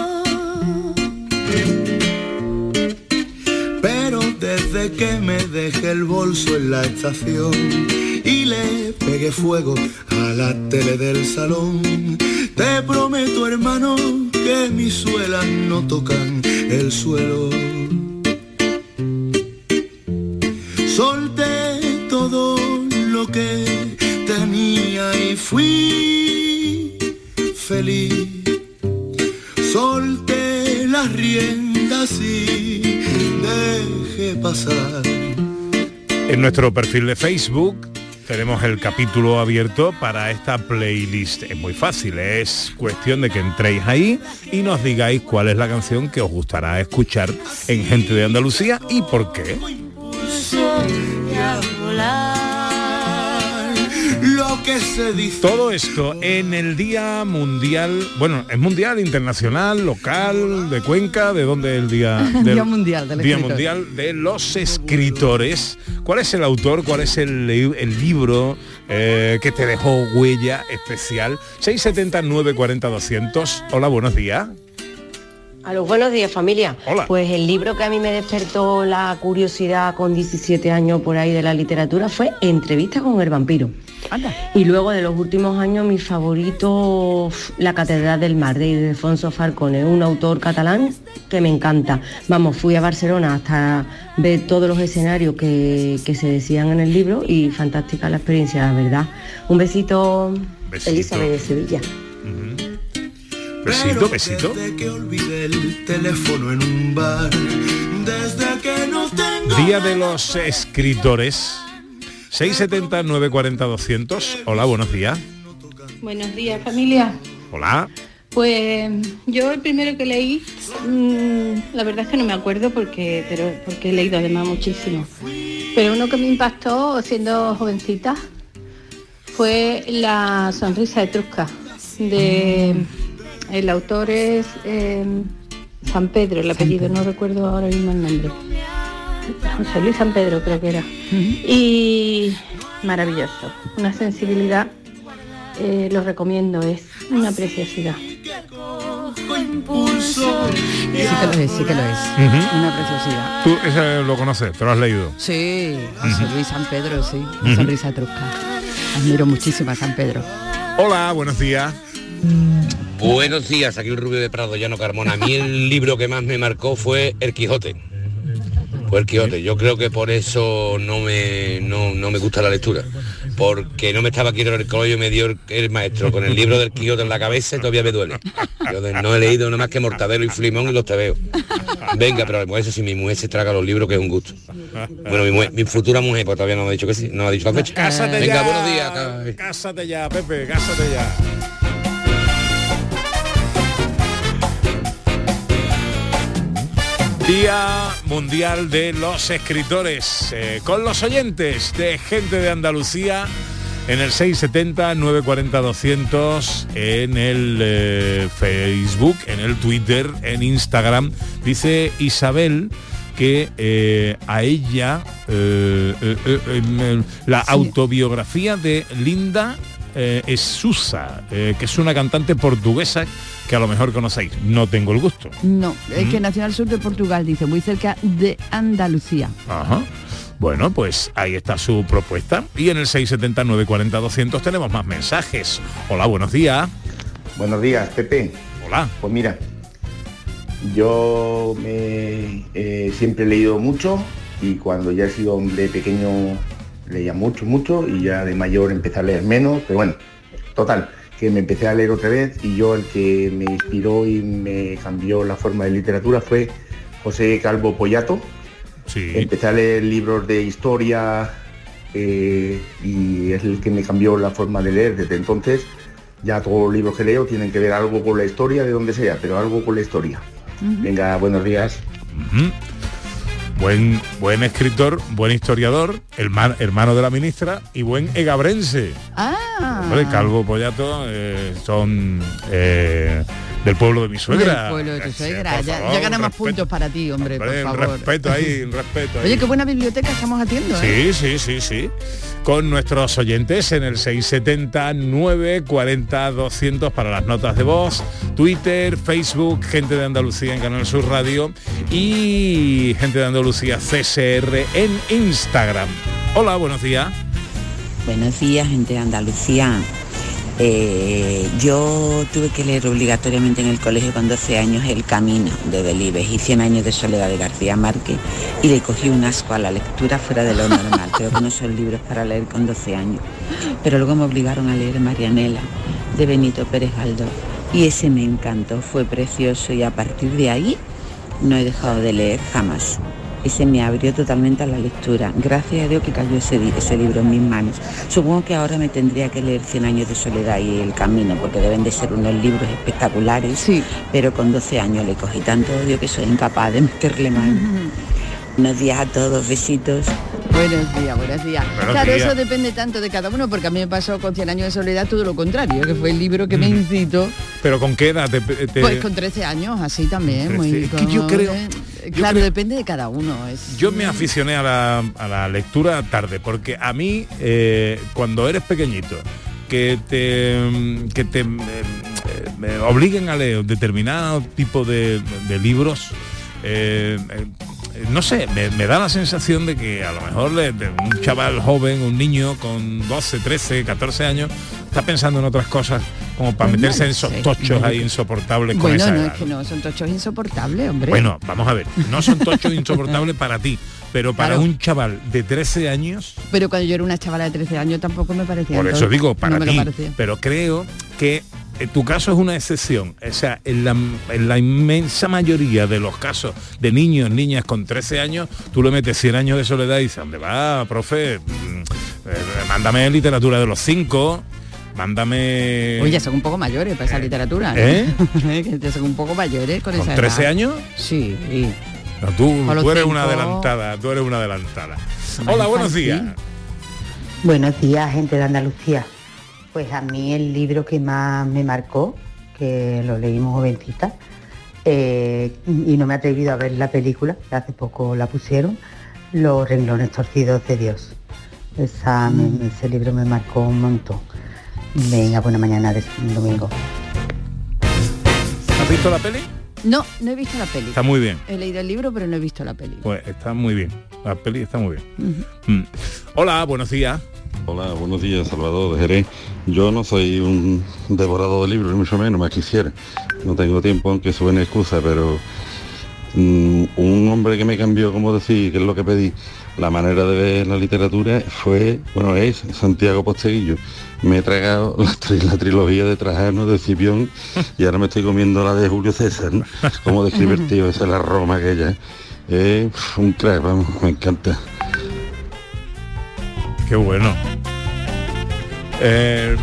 De que me deje el bolso en la estación y le pegué fuego a la tele del salón. Te prometo, hermano, que mis suelas no tocan el suelo. Solté todo lo que tenía y fui feliz. Solté las riendas y pasar. En nuestro perfil de Facebook tenemos el capítulo abierto para esta playlist. Es muy fácil, es cuestión de que entréis ahí y nos digáis cuál es la canción que os gustará escuchar en Gente de Andalucía y por qué. Lo que se dice. Todo esto en el Día Mundial, bueno, es mundial, internacional, local, de Cuenca, ¿de dónde es el Día? del- Día Mundial del Día Escritor. Mundial de los Escritores. ¿Cuál es el autor? ¿Cuál es el libro eh, que te dejó huella especial? 679 40 200. Hola, buenos días. A los buenos días familia. Hola. Pues el libro que a mí me despertó la curiosidad con 17 años por ahí de la literatura fue Entrevista con el vampiro. Y luego de los últimos años mi favorito, La Catedral del Mar de Ildefonso Falcone, un autor catalán que me encanta. Vamos, fui a Barcelona hasta ver todos los escenarios que, que se decían en el libro y fantástica la experiencia, la verdad. Un besito, Besito. Elizabeth de Sevilla. Besito, besito. Desde que olvidé el teléfono en un bar, desde que no tengo Día de los Escritores. 679 40 200. Hola, buenos días. Buenos días familia. Hola. Pues yo el primero que leí, mm, la verdad es que no me acuerdo porque, pero, porque he leído además muchísimo. Pero uno que me impactó siendo jovencita fue La sonrisa etrusca. De, el autor es eh, San Pedro, el apellido, no recuerdo ahora mismo el nombre. José Luis San Pedro creo que era. Y maravilloso, una sensibilidad, eh, lo recomiendo, es una preciosidad. Sí que lo es, sí que lo es. Una preciosidad. Tú ese lo conoces, te lo has leído. Sí, José. Luis San Pedro, sí. Sonrisa etrusca. Admiro muchísimo a San Pedro. Hola, buenos días. Buenos días, aquí el Rubio de Prado, Llano Carmona. A mí el libro que más me marcó fue El Quijote. Fue El Quijote. Yo creo que por eso no me, no, no me gusta la lectura. Porque no me estaba quiero el colegio y me dio el, el maestro con el libro del Quijote en la cabeza y todavía me duele. Yo de- no he leído nada más que Mortadelo y Flimón y los tebeos. Venga, pero eso sí, mi mujer se traga los libros que es un gusto. Bueno, mi, mujer- mi futura mujer, pues todavía no me ha dicho que sí, no me ha dicho la fecha. Cásate Venga, ya. buenos días. Cásate ya, Pepe, cásate ya. Día Mundial de los Escritores, eh, con los oyentes de Gente de Andalucía en el 670-940-200, en el eh, Facebook, en el Twitter, en Instagram. Dice Isabel que eh, a ella la autobiografía de Linda eh, Essusa, eh, que es una cantante portuguesa que a lo mejor conocéis. No tengo el gusto. No, es Mm. que nació al sur de Portugal, dice, muy cerca de Andalucía. Ajá. Bueno, pues ahí está su propuesta. Y en el 679 40 200 tenemos más mensajes. Hola, buenos días. Buenos días, Pepe. Hola. Pues mira, yo me, eh, siempre he leído mucho y cuando ya he sido hombre pequeño leía mucho, mucho y ya de mayor empecé a leer menos, pero bueno, total, que me empecé a leer otra vez y yo el que me inspiró y me cambió la forma de literatura fue José Calvo Pollato. Empecé a leer libros de historia eh, y es el que me cambió la forma de leer desde entonces. Ya todos los libros que leo tienen que ver algo con la historia, de donde sea, pero algo con la historia. Venga, buenos días. Buen, buen escritor, buen historiador, hermano, hermano de la ministra y buen egabrense. Ah. Hombre, Calvo Pollato eh, son eh, del pueblo de mi suegra. Del pueblo de tu suegra. por Ya, favor, ya gana un más respeto, puntos para ti, hombre, hombre, por un favor. respeto ahí, un respeto ahí. Oye, qué buena biblioteca estamos haciendo, ¿eh? Sí, sí, sí, sí. Con nuestros oyentes en el 670 940 200 para las notas de voz, Twitter, Facebook, gente de Andalucía en Canal Sur Radio y gente de Andalucía CSR en Instagram. Hola, buenos días. Buenos días, gente de Andalucía. Eh, yo tuve que leer obligatoriamente en el colegio con 12 años El Camino de Delibes y 100 años de soledad de García Márquez y le cogí un asco a la lectura fuera de lo normal. Creo que no son libros para leer con 12 años. Pero luego me obligaron a leer Marianela de Benito Pérez Galdós y ese me encantó, fue precioso y a partir de ahí no he dejado de leer jamás. Ese me abrió totalmente a la lectura. Gracias a Dios que cayó ese, ese libro en mis manos. Supongo que ahora me tendría que leer Cien años de soledad y El camino, porque deben de ser unos libros espectaculares. Sí. Pero con 12 años le cogí tanto odio que soy incapaz de meterle mano. Buenos días a todos, besitos. Buenos días, buenos días. Buenos claro, días. eso depende tanto de cada uno, porque a mí me pasó con 100 años de soledad todo lo contrario, que fue el libro que me incitó, Pero ¿con qué edad te, te- pues con 13 años, así también. Muy, 13. Es que yo creo- eh, Claro, depende de cada uno. Es, Yo me aficioné a la, a la lectura tarde, porque a mí, eh, cuando eres pequeñito, que te, mm, que te eh, me obliguen a leer determinado tipo de, de libros, eh, no sé, me, me da la sensación de que a lo mejor le- de un chaval joven, un niño con 12, 13, 14 años, está pensando en otras cosas como para meterse en esos tochos ahí insoportables con bueno, esa no edad, es que no, son tochos insoportables, hombre. bueno, vamos a ver, no son tochos insoportables para ti, pero para Claro. un chaval de 13 años, Pero cuando yo era una chavala de 13 años tampoco me parecía. por eso digo, para no ti, pero creo que eh, tu caso es una excepción. O sea, en la, en la inmensa mayoría de los casos de niños, niñas con 13 años, tú le metes 100 años de soledad y dices, ¿dónde va, profe? Mm, eh, mándame literatura de los cinco, mándame... Oye, ya son un poco mayores para esa literatura. ¿Eh? ya son un poco mayores con, ¿Con esa 13 edad. años? Sí. No, tú, tú eres cinco. una adelantada, tú eres una adelantada. Hola, buenos días. Buenos días, gente de Andalucía. Pues a mí el libro que más me marcó, que lo leímos jovencita, eh, y no me he atrevido a ver la película, que hace poco la pusieron, Los renglones torcidos de Dios. Esa, me- ese libro me marcó un montón. Venga, buena mañana de domingo. ¿Has visto la peli? No, no he visto la peli. Está muy bien. He leído el libro, pero no he visto la peli. Pues está muy bien. La peli está muy bien. Mm. Hola, buenos días. Hola, buenos días, Salvador de Jerez. Yo no soy un devorador de libros, ni mucho menos, más quisiera. No tengo tiempo, aunque suene excusa, pero mm, un hombre que me cambió, como decir, que es lo que pedí, la manera de ver la literatura fue, bueno, es Santiago Posteguillo. Me he tragado la, tri- la trilogía de Trajano, de Cipión, y ahora me estoy comiendo la de Julio César. Como describe el tío, esa es la Roma aquella. Es un crack, vamos, me encanta. Qué bueno. Eh,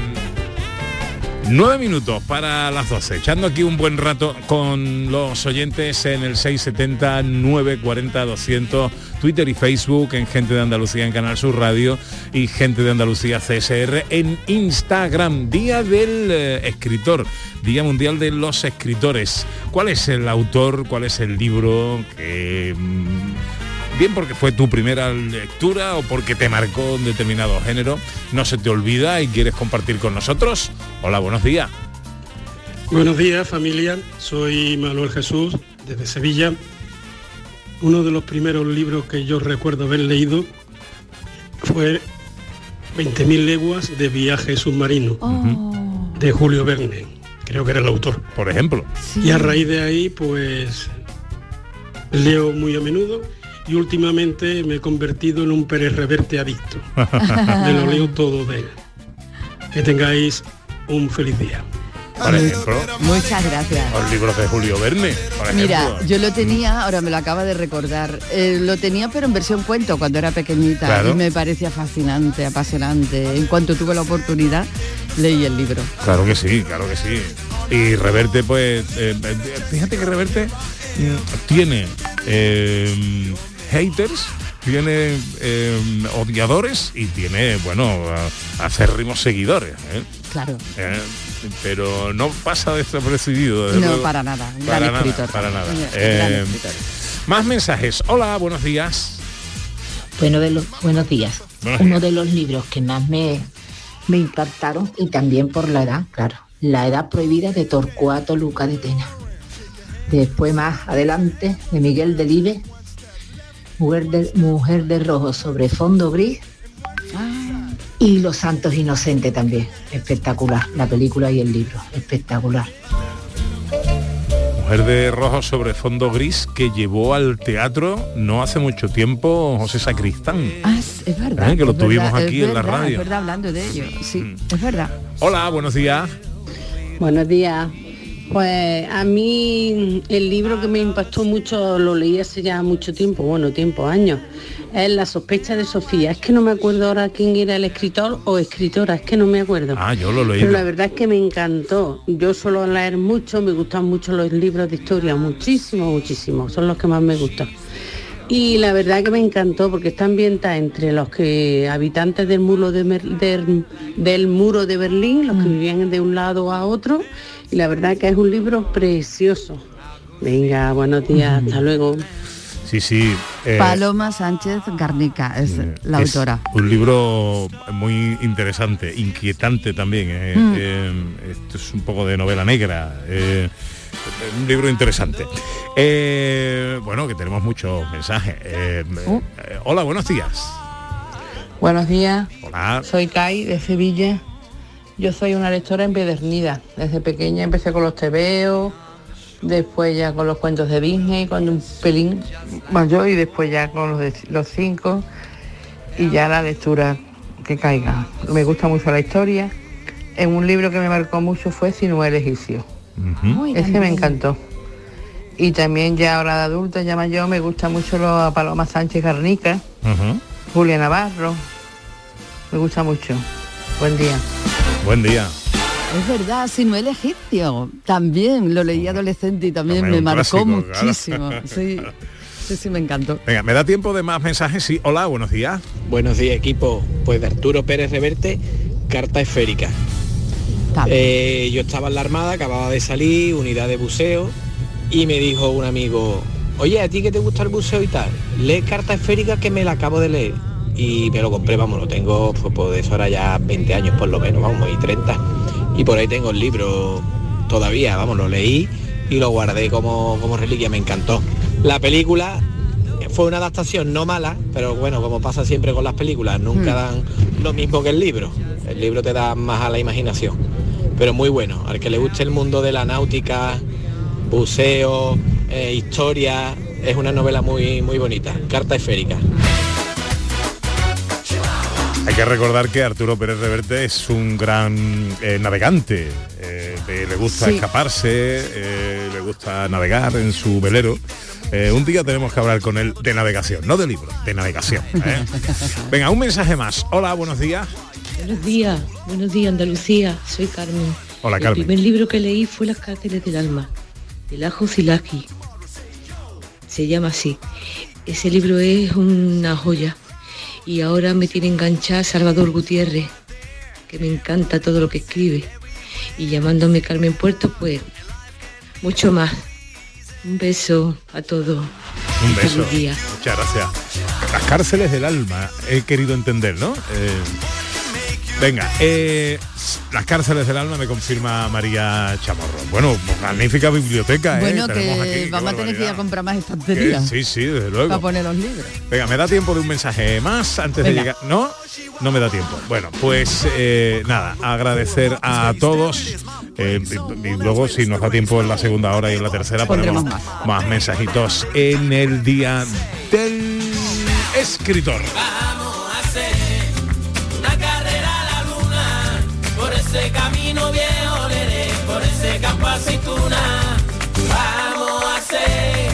nueve minutos para las 12. Echando aquí un buen rato con los oyentes en el 670 940 200 Twitter y Facebook en Gente de Andalucía en Canal Sur Radio y Gente de Andalucía CSR en Instagram. Día del eh, escritor, Día Mundial de los Escritores. ¿Cuál es el autor? ¿Cuál es el libro mm, bien porque fue tu primera lectura o porque te marcó un determinado género, no se te olvida y quieres compartir con nosotros. Hola, buenos días. Buenos días familia, soy Manuel Jesús desde Sevilla. Uno de los primeros libros que yo recuerdo haber leído fue 20.000 leguas de viaje submarino de Julio Verne, creo que era el autor. Por ejemplo. Y a raíz de ahí pues leo muy a menudo y últimamente me he convertido en un Pérez Reverte adicto. Me lo leo todo de él. Que tengáis un feliz día. Por ejemplo, Muchas gracias. los libros de Julio Verne, por. Mira, yo lo tenía, ahora me lo acaba de recordar, eh, lo tenía pero en versión cuento cuando era pequeñita Claro. y me parecía fascinante, apasionante. En cuanto tuve la oportunidad, leí el libro. Claro que sí, claro que sí. Y Reverte, pues, eh, eh, fíjate que Reverte tiene eh, haters, tiene eh, odiadores y tiene, bueno, a- acérrimos seguidores. ¿eh? Claro. Eh, pero no pasa desapercibido. No, luego. para nada. Para gran nada, escritor. para nada. Un gran escritor. más mensajes. Hola, buenos días. Bueno, de los, buenos días. Buenos Uno de los libros que más me, me impactaron y también por la edad, claro. La edad prohibida de Torcuato Luca de Tena. Después más adelante de Miguel Delibes, Mujer de, Mujer de Rojo sobre fondo gris. Y Los Santos Inocentes también. Espectacular. La película y el libro. Espectacular. Mujer de rojo sobre fondo gris que llevó al teatro no hace mucho tiempo José Sacristán. Ah, es, verdad. Eh, que lo es tuvimos verdad, aquí es en la radio. Es verdad, hablando de ello. Sí, Mm. es verdad. Hola, buenos días. Buenos días. Pues a mí el libro que me impactó mucho lo leí hace ya mucho tiempo, bueno, tiempo, años. Es La sospecha de Sofía. Es que no me acuerdo ahora quién era el escritor o escritora, es que no me acuerdo. Ah, yo lo leí. Pero la verdad es que me encantó. Yo suelo leer mucho, me gustan mucho los libros de historia, muchísimo, muchísimo. Son los que más me gustan. Y la verdad que me encantó porque está ambientada entre los que habitantes del muro de, Mer- del, del muro de Berlín, los que vivían de un lado a otro. Y la verdad que es un libro precioso. Venga, buenos días, hasta luego. Sí, sí. eh, Paloma Sánchez Garnica es la es autora. Un libro muy interesante, inquietante también. eh, Mm. eh, esto es un poco de novela negra. Eh, un libro interesante. Eh, bueno, que tenemos muchos mensajes. Eh, Uh. eh, hola, buenos días. Buenos días, Hola. soy Kai de Sevilla. Yo soy una lectora empedernida. Desde pequeña empecé con los tebeos, después ya con los cuentos de Disney, cuando un pelín mayor y después ya con los, de, los cinco y ya la lectura que caiga. Me gusta mucho la historia. En un libro que me marcó mucho fue Sinuel Egipcio. Ese me encantó. Y también ya ahora de adulta, ya mayor, me gusta mucho lo a Paloma Sánchez Garnica, Ujú. Julia Navarro. Me gusta mucho. Buen día. Buen día. Es verdad, Sinuel Egipcio. También lo leí adolescente y también me marcó clásico, claro. muchísimo. Sí, sí, sí, me encantó. Venga, ¿me da tiempo de más mensajes? Sí. Hola, buenos días. Buenos días equipo, pues de Arturo Pérez Reverte, carta esférica. Eh, yo estaba en la Armada, acababa de salir, unidad de buceo, y me dijo un amigo, oye, ¿a ti que te gusta el buceo y tal? Lee carta esférica que me la acabo de leer. Y me lo compré, vamos, lo tengo, pues, pues de eso ahora ya 20 años por lo menos, vamos, y 30. Y por ahí tengo el libro todavía, vamos, lo leí y lo guardé como, como reliquia, me encantó. La película fue una adaptación no mala, pero bueno, como pasa siempre con las películas, nunca Mm. dan lo mismo que el libro. El libro te da más a la imaginación. Pero muy bueno, al que le guste el mundo de la náutica, buceo, eh, historia, es una novela muy, muy bonita. Carta esférica. Hay que recordar que Arturo Pérez Reverte es un gran eh, navegante. eh, le gusta Sí. escaparse, eh, le gusta navegar en su velero. Eh, un día tenemos que hablar con él de navegación, no de libros, de navegación. ¿eh? Venga, un mensaje más. Hola, buenos días. Buenos días, buenos días Andalucía, soy Carmen. Hola, El Carmen. primer libro que leí fue Las cárceles del alma, de Lajo Zilaki. Se llama así. Ese libro es una joya. Y ahora me tiene enganchada Salvador Gutiérrez, que me encanta todo lo que escribe. Y llamándome Carmen Puerto, pues mucho más. Un beso a todos. Un Y beso. Muchas gracias. Las cárceles del alma, he querido entender, ¿no? Eh, venga, eh, las cárceles del alma me confirma María Chamorro. Bueno, magnífica biblioteca, ¿eh? Bueno, que aquí, vamos a tener que ir a comprar más estanterías Sí, sí, desde para luego. poner los libros. Venga, ¿me da tiempo de un mensaje más antes de llegar? ¿No? No me da tiempo. Bueno, pues eh, nada, agradecer a todos. y, luego, si nos da tiempo en la segunda hora y en la tercera, ponemos Pondremos más. mensajitos en el día del escritor. Ese camino viejo, leré, por ese campo aceituna. Vamos a hacer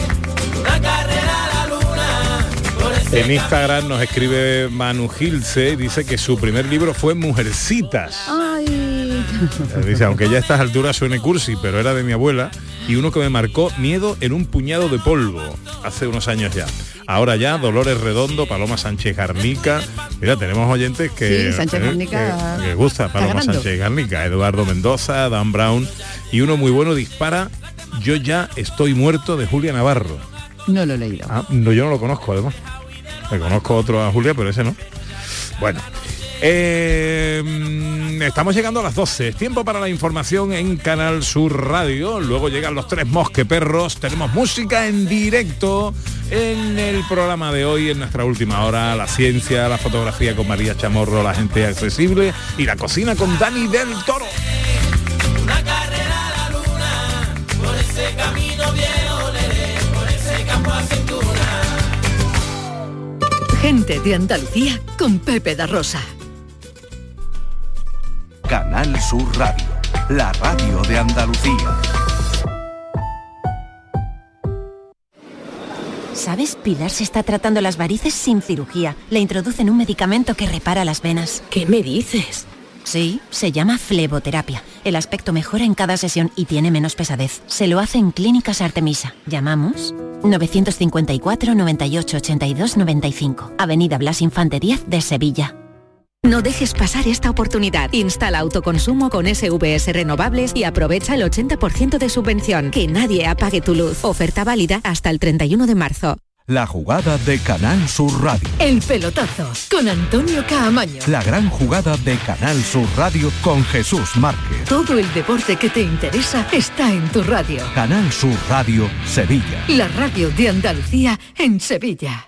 una carrera a la luna, por ese En Instagram nos escribe Manu Gilce y dice que su primer libro fue Mujercitas. Ay, Eh, Dice, aunque ya a estas alturas suene cursi, pero era de mi abuela y uno que me marcó miedo en un puñado de polvo hace unos años ya. Ahora ya, Dolores Redondo, Paloma Sánchez Garnica. Mira, tenemos oyentes que, Sí, Sánchez eh, Garnica que- que gusta Paloma. Sánchez Garnica, Eduardo Mendoza, Dan Brown y uno muy bueno dispara Yo ya estoy muerto de Julia Navarro. No lo he leído. Ah, no, yo no lo conozco además. Me conozco otro a Julia, pero ese no. Bueno. Eh, estamos llegando a las 12. Es tiempo para la información en Canal Sur Radio. Luego llegan los tres mosqueperros. Tenemos música en directo en el programa de hoy, en nuestra última hora. La ciencia, la fotografía con María Chamorro, la gente accesible y la cocina con Dani del Toro. Gente de Andalucía con Pepe da Rosa. Canal Sur Radio, la radio de Andalucía. ¿Sabes? Pilar se está tratando las varices sin cirugía. Le introducen un medicamento que repara las venas. ¿Qué me dices? Sí, se llama fleboterapia. El aspecto mejora en cada sesión y tiene menos pesadez. Se lo hace en Clínicas Artemisa. Llamamos 954 98 82 95. Avenida Blas Infante 10 de Sevilla. No dejes pasar esta oportunidad. Instala autoconsumo con SVS renovables y aprovecha el 80% de subvención. Que nadie apague tu luz. Oferta válida hasta el 31 de marzo. La jugada de Canal Sur Radio. El pelotazo con Antonio Caamaño. La gran jugada de Canal Sur Radio con Jesús Márquez. Todo el deporte que te interesa está en tu radio. Canal Sur Radio, Sevilla. La radio de Andalucía en Sevilla.